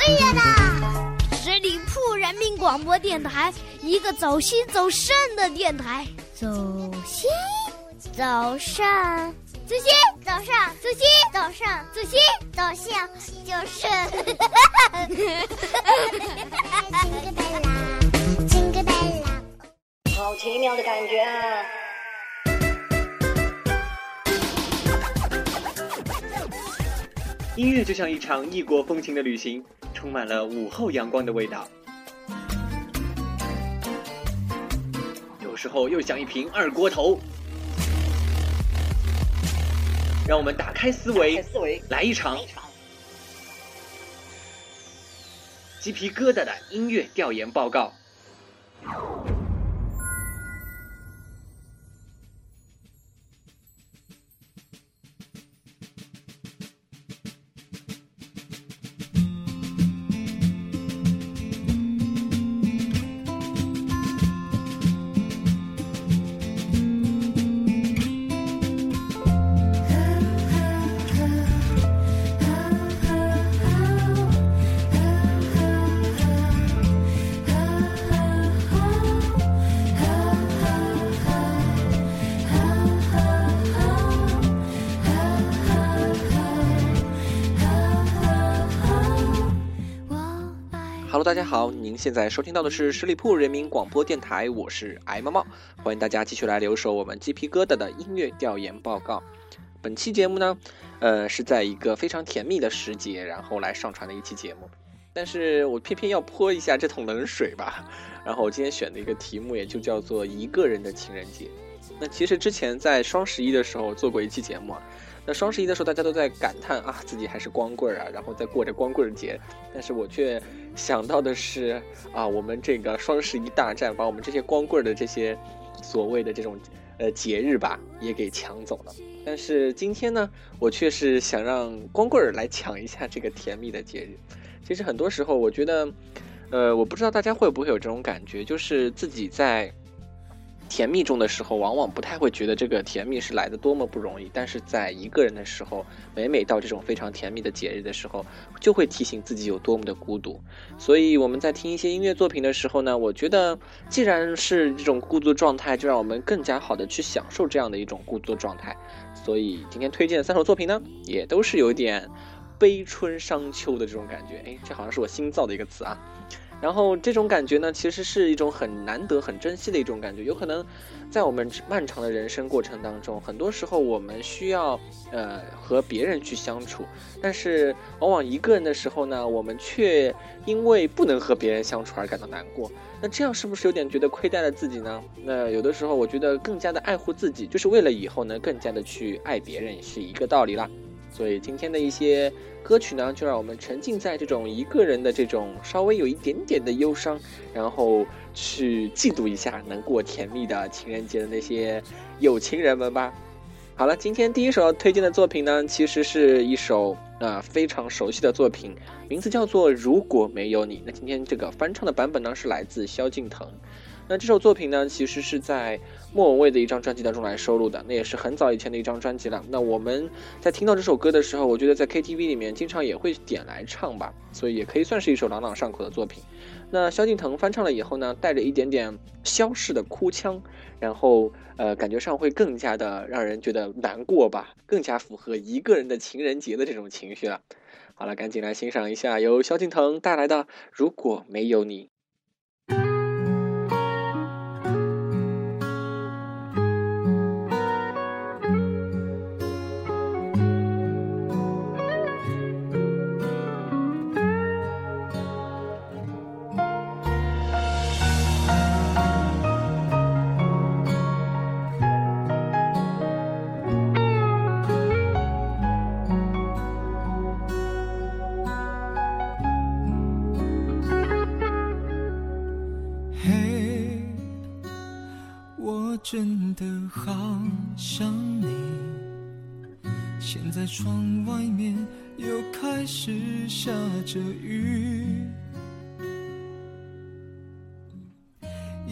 哎呀啦！十里铺人民广播电台，一个走心走肾的电台。走心，走肾，走心，走上，走心，走上，走心，走向，就是。金个贝拉，金个贝拉。好奇妙的感觉啊！音乐就像一场异国风情的旅行，充满了午后阳光的味道。有时候又像一瓶二锅头。让我们打开思维，思维来一场鸡皮疙瘩的音乐调研报告。大家好，您现在收听到的是十里铺人民广播电台，我是艾猫猫，欢迎大家继续来留守我们鸡皮疙瘩的音乐调研报告。本期节目呢，呃，是在一个非常甜蜜的时节，然后来上传的一期节目，但是我偏偏要泼一下这桶冷水吧。然后我今天选的一个题目也就叫做一个人的情人节。那其实之前在双十一的时候做过一期节目啊。那双十一的时候，大家都在感叹啊，自己还是光棍儿啊，然后在过着光棍节。但是我却想到的是啊，我们这个双十一大战把我们这些光棍儿的这些所谓的这种呃节日吧，也给抢走了。但是今天呢，我却是想让光棍儿来抢一下这个甜蜜的节日。其实很多时候，我觉得，呃，我不知道大家会不会有这种感觉，就是自己在。甜蜜中的时候，往往不太会觉得这个甜蜜是来的多么不容易，但是在一个人的时候，每每到这种非常甜蜜的节日的时候，就会提醒自己有多么的孤独。所以我们在听一些音乐作品的时候呢，我觉得既然是这种孤独状态，就让我们更加好的去享受这样的一种孤独状态。所以今天推荐的三首作品呢，也都是有点悲春伤秋的这种感觉。哎，这好像是我新造的一个词啊。然后这种感觉呢，其实是一种很难得、很珍惜的一种感觉。有可能，在我们漫长的人生过程当中，很多时候我们需要呃和别人去相处，但是往往一个人的时候呢，我们却因为不能和别人相处而感到难过。那这样是不是有点觉得亏待了自己呢？那有的时候，我觉得更加的爱护自己，就是为了以后呢更加的去爱别人，是一个道理啦。所以今天的一些歌曲呢，就让我们沉浸在这种一个人的这种稍微有一点点的忧伤，然后去嫉妒一下能过甜蜜的情人节的那些有情人们吧。好了，今天第一首要推荐的作品呢，其实是一首啊非常熟悉的作品，名字叫做《如果没有你》。那今天这个翻唱的版本呢，是来自萧敬腾。那这首作品呢，其实是在莫文蔚的一张专辑当中来收录的，那也是很早以前的一张专辑了。那我们在听到这首歌的时候，我觉得在 KTV 里面经常也会点来唱吧，所以也可以算是一首朗朗上口的作品。那萧敬腾翻唱了以后呢，带着一点点萧氏的哭腔，然后呃，感觉上会更加的让人觉得难过吧，更加符合一个人的情人节的这种情绪了。好了，赶紧来欣赏一下由萧敬腾带来的《如果没有你》。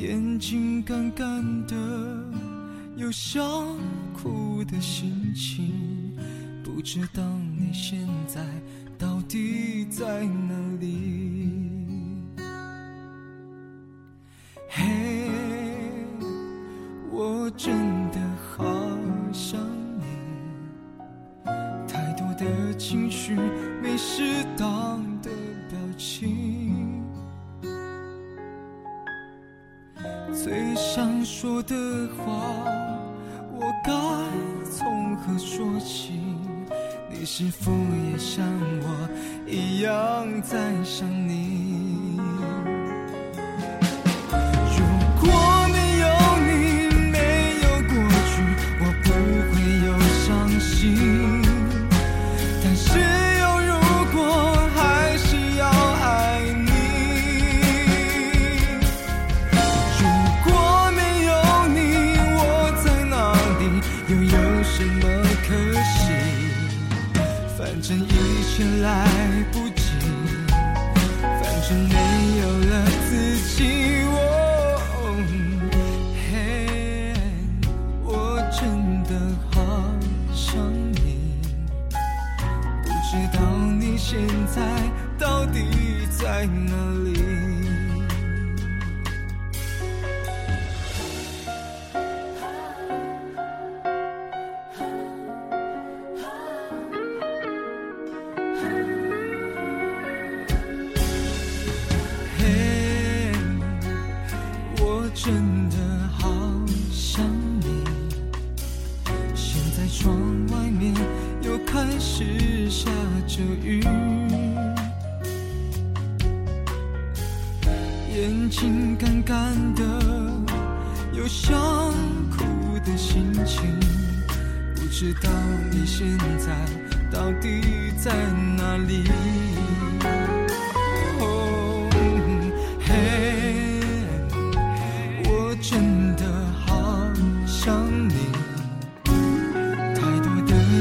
眼睛干干的，有想哭的心情，不知道你现在到底在哪里？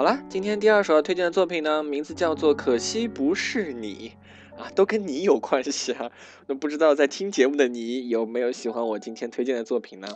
好了，今天第二首要推荐的作品呢，名字叫做《可惜不是你》，啊，都跟你有关系啊。那不知道在听节目的你有没有喜欢我今天推荐的作品呢？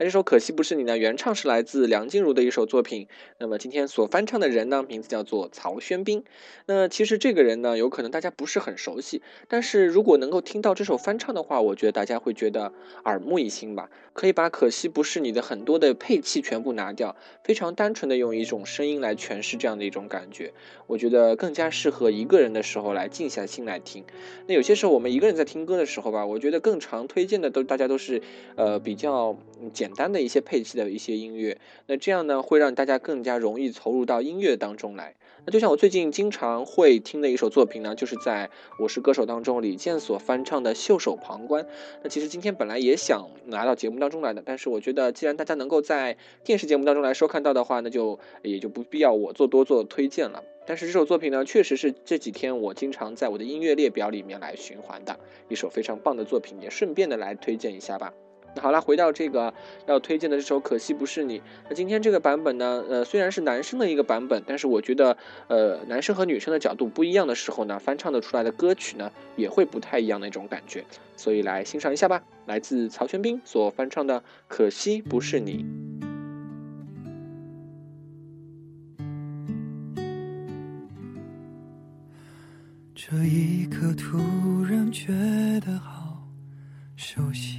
那这首《可惜不是你》呢，原唱是来自梁静茹的一首作品。那么今天所翻唱的人呢，名字叫做曹轩宾。那其实这个人呢，有可能大家不是很熟悉，但是如果能够听到这首翻唱的话，我觉得大家会觉得耳目一新吧。可以把《可惜不是你》的很多的配器全部拿掉，非常单纯的用一种声音来诠释这样的一种感觉，我觉得更加适合一个人的时候来静下心来听。那有些时候我们一个人在听歌的时候吧，我觉得更常推荐的都大家都是呃比较简单的一些配器的一些音乐，那这样呢会让大家更加容易投入到音乐当中来。那就像我最近经常会听的一首作品呢，就是在《我是歌手》当中李健所翻唱的《袖手旁观》。那其实今天本来也想拿到节目当中来的，但是我觉得既然大家能够在电视节目当中来收看到的话，那就也就不必要我做多做推荐了。但是这首作品呢，确实是这几天我经常在我的音乐列表里面来循环的一首非常棒的作品，也顺便的来推荐一下吧。好了，回到这个要推荐的这首《可惜不是你》。那今天这个版本呢，呃，虽然是男生的一个版本，但是我觉得，呃，男生和女生的角度不一样的时候呢，翻唱的出来的歌曲呢，也会不太一样的一种感觉。所以来欣赏一下吧，来自曹全斌所翻唱的《可惜不是你》。这一刻突然觉得好熟悉。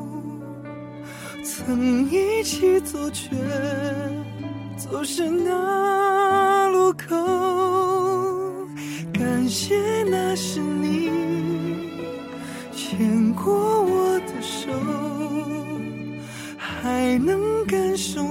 曾一起走，却走失那路口。感谢那是你牵过我的手，还能感受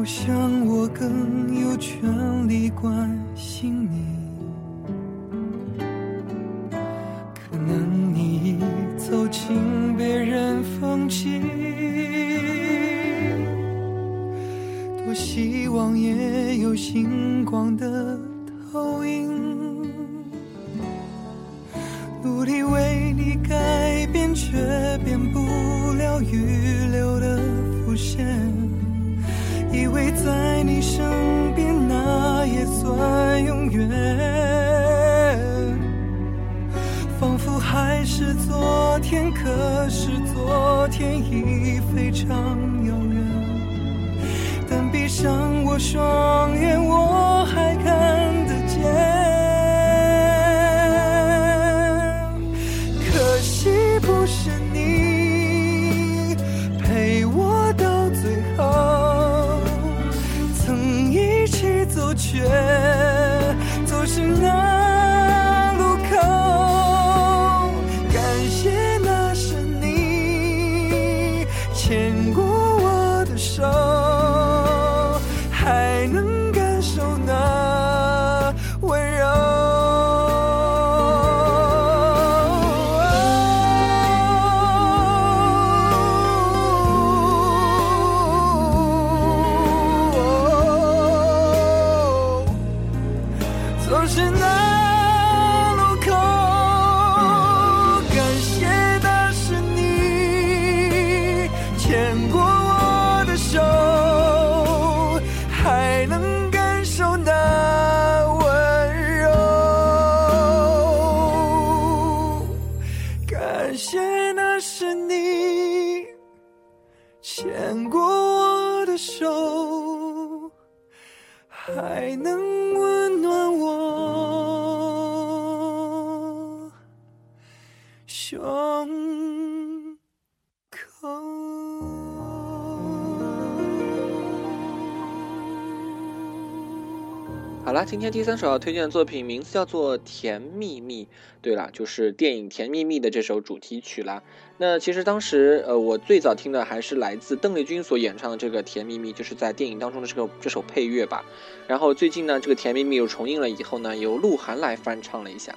我想我更有权利关心你。双啦，今天第三首要推荐的作品名字叫做《甜蜜蜜》。对了，就是电影《甜蜜蜜》的这首主题曲啦。那其实当时，呃，我最早听的还是来自邓丽君所演唱的这个《甜蜜蜜》，就是在电影当中的这个这首配乐吧。然后最近呢，这个《甜蜜蜜》又重映了以后呢，由鹿晗来翻唱了一下。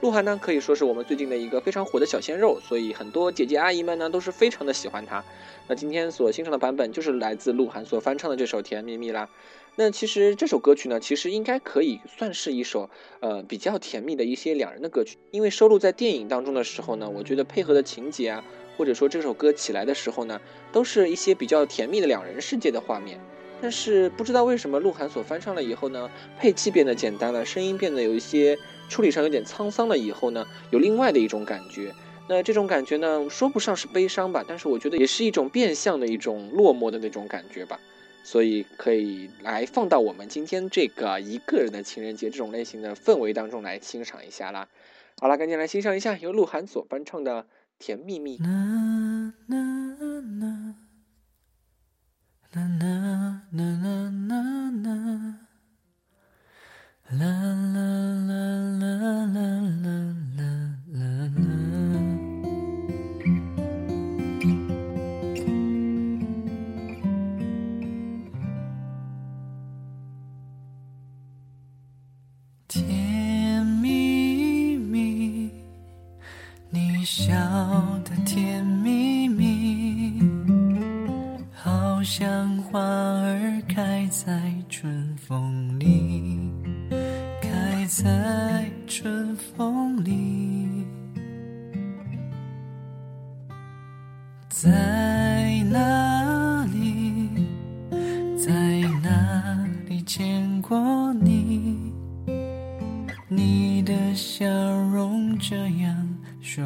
鹿晗呢，可以说是我们最近的一个非常火的小鲜肉，所以很多姐姐阿姨们呢都是非常的喜欢他。那今天所欣赏的版本就是来自鹿晗所翻唱的这首《甜蜜蜜》啦。那其实这首歌曲呢，其实应该可以算是一首呃比较甜蜜的一些两人的歌曲，因为收录在电影当中的时候呢，我觉得配合的情节啊，或者说这首歌起来的时候呢，都是一些比较甜蜜的两人世界的画面。但是不知道为什么鹿晗所翻唱了以后呢，配器变得简单了，声音变得有一些处理上有点沧桑了以后呢，有另外的一种感觉。那这种感觉呢，说不上是悲伤吧，但是我觉得也是一种变相的一种落寞的那种感觉吧。所以可以来放到我们今天这个一个人的情人节这种类型的氛围当中来欣赏一下啦。好了，赶紧来欣赏一下由鹿晗所翻唱的《甜蜜蜜》。啦啦啦啦啦啦啦笑的甜蜜蜜，好像花儿开在春风里，开在春风里，在哪里，在哪里见过你？你的笑容这样熟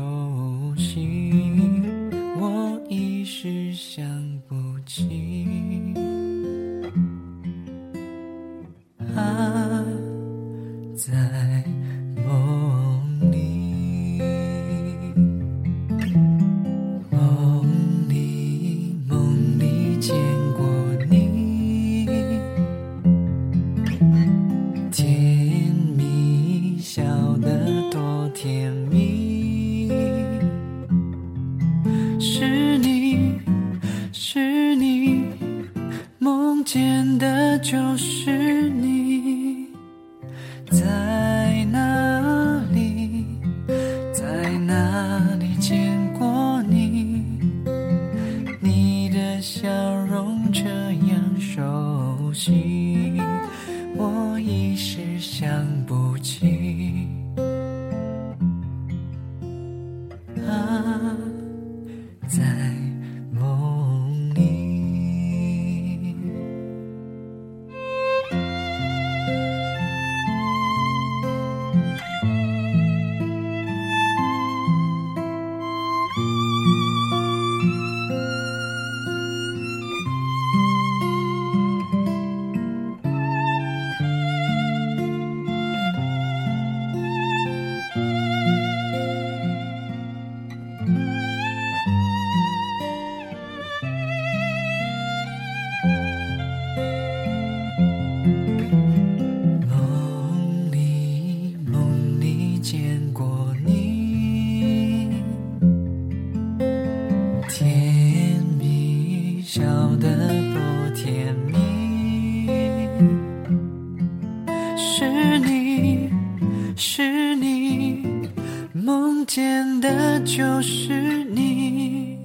梦见的就是你。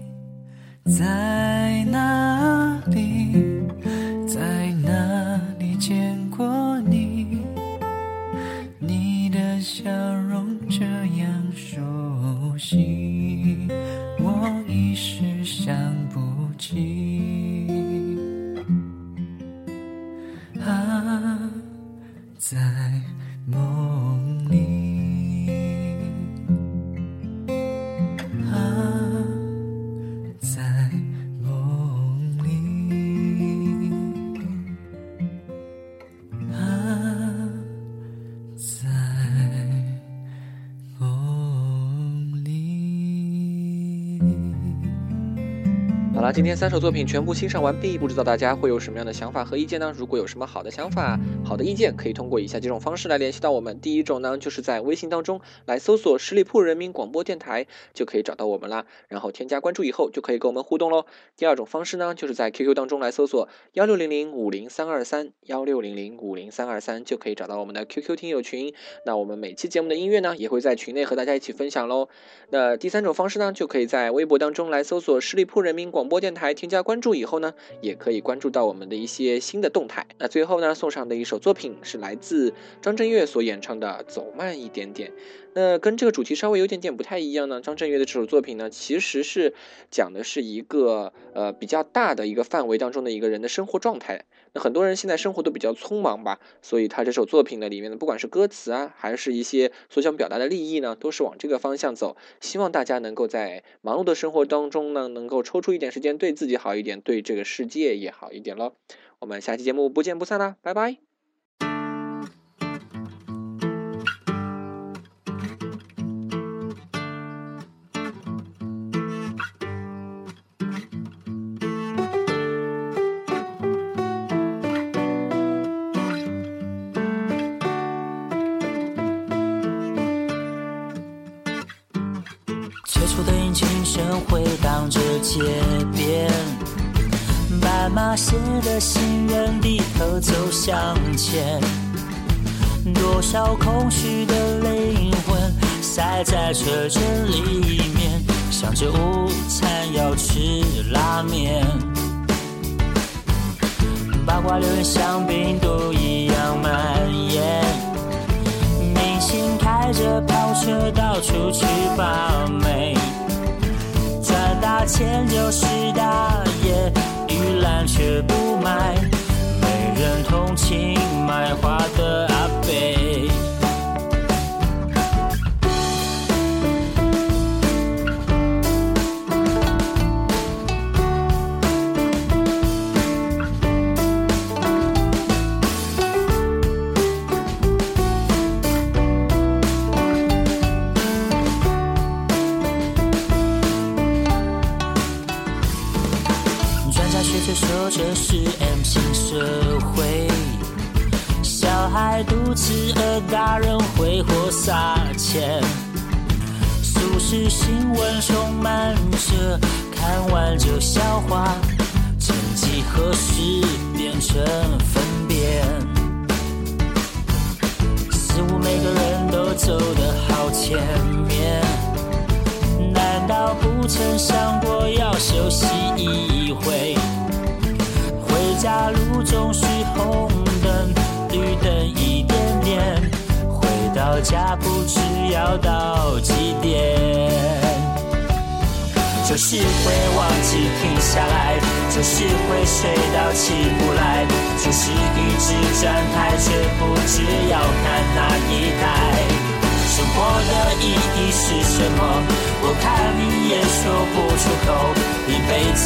在好啦，了，今天三首作品全部欣赏完毕，不知道大家会有什么样的想法和意见呢？如果有什么好的想法、好的意见，可以通过以下几种方式来联系到我们。第一种呢，就是在微信当中来搜索十里铺人民广播电台，就可以找到我们啦。然后添加关注以后，就可以跟我们互动喽。第二种方式呢，就是在 QQ 当中来搜索幺六零零五零三二三幺六零零五零三二三，就可以找到我们的 QQ 听友群。那我们每期节目的音乐呢，也会在群内和大家一起分享喽。那第三种方式呢，就可以在微博当中来搜索十里铺人民广。播电台添加关注以后呢，也可以关注到我们的一些新的动态。那最后呢，送上的一首作品是来自张震岳所演唱的《走慢一点点》。那跟这个主题稍微有点点不太一样呢。张震岳的这首作品呢，其实是讲的是一个呃比较大的一个范围当中的一个人的生活状态。那很多人现在生活都比较匆忙吧，所以他这首作品呢里面的不管是歌词啊，还是一些所想表达的利益呢，都是往这个方向走。希望大家能够在忙碌的生活当中呢，能够抽出一点时间对自己好一点，对这个世界也好一点喽。我们下期节目不见不散啦，拜拜。街边，斑马线的行人低头走向前，多少空虚的灵魂塞在车阵里面，想着午餐要吃拉面，八卦流言像病毒一样蔓延。明星开着跑车到处去把妹，花钱就是大爷，玉兰却不卖，没人同情卖花的阿贝。孩肚子饿，大人挥霍撒钱。俗世新闻充满着看完就消化，曾几何时变成粪便。似乎每个人都走得好前面。难道不曾想过要休息一会？回家路总是红灯绿灯回到家不知要到几点。就是会忘记停下来，就是会睡到起不来，就是一直站台却不知要看哪一台。生活的意义是什么？我看你也说不出口，一辈子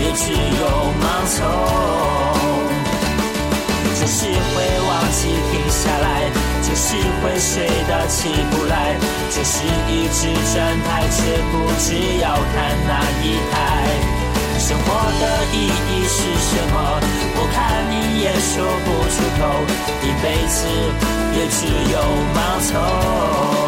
也只有盲从。就是会忘记停下来，就是会睡得起不来，就是一直站台却不知要看哪一台。生活的意义是什么？我看你也说不出口，一辈子也只有盲从。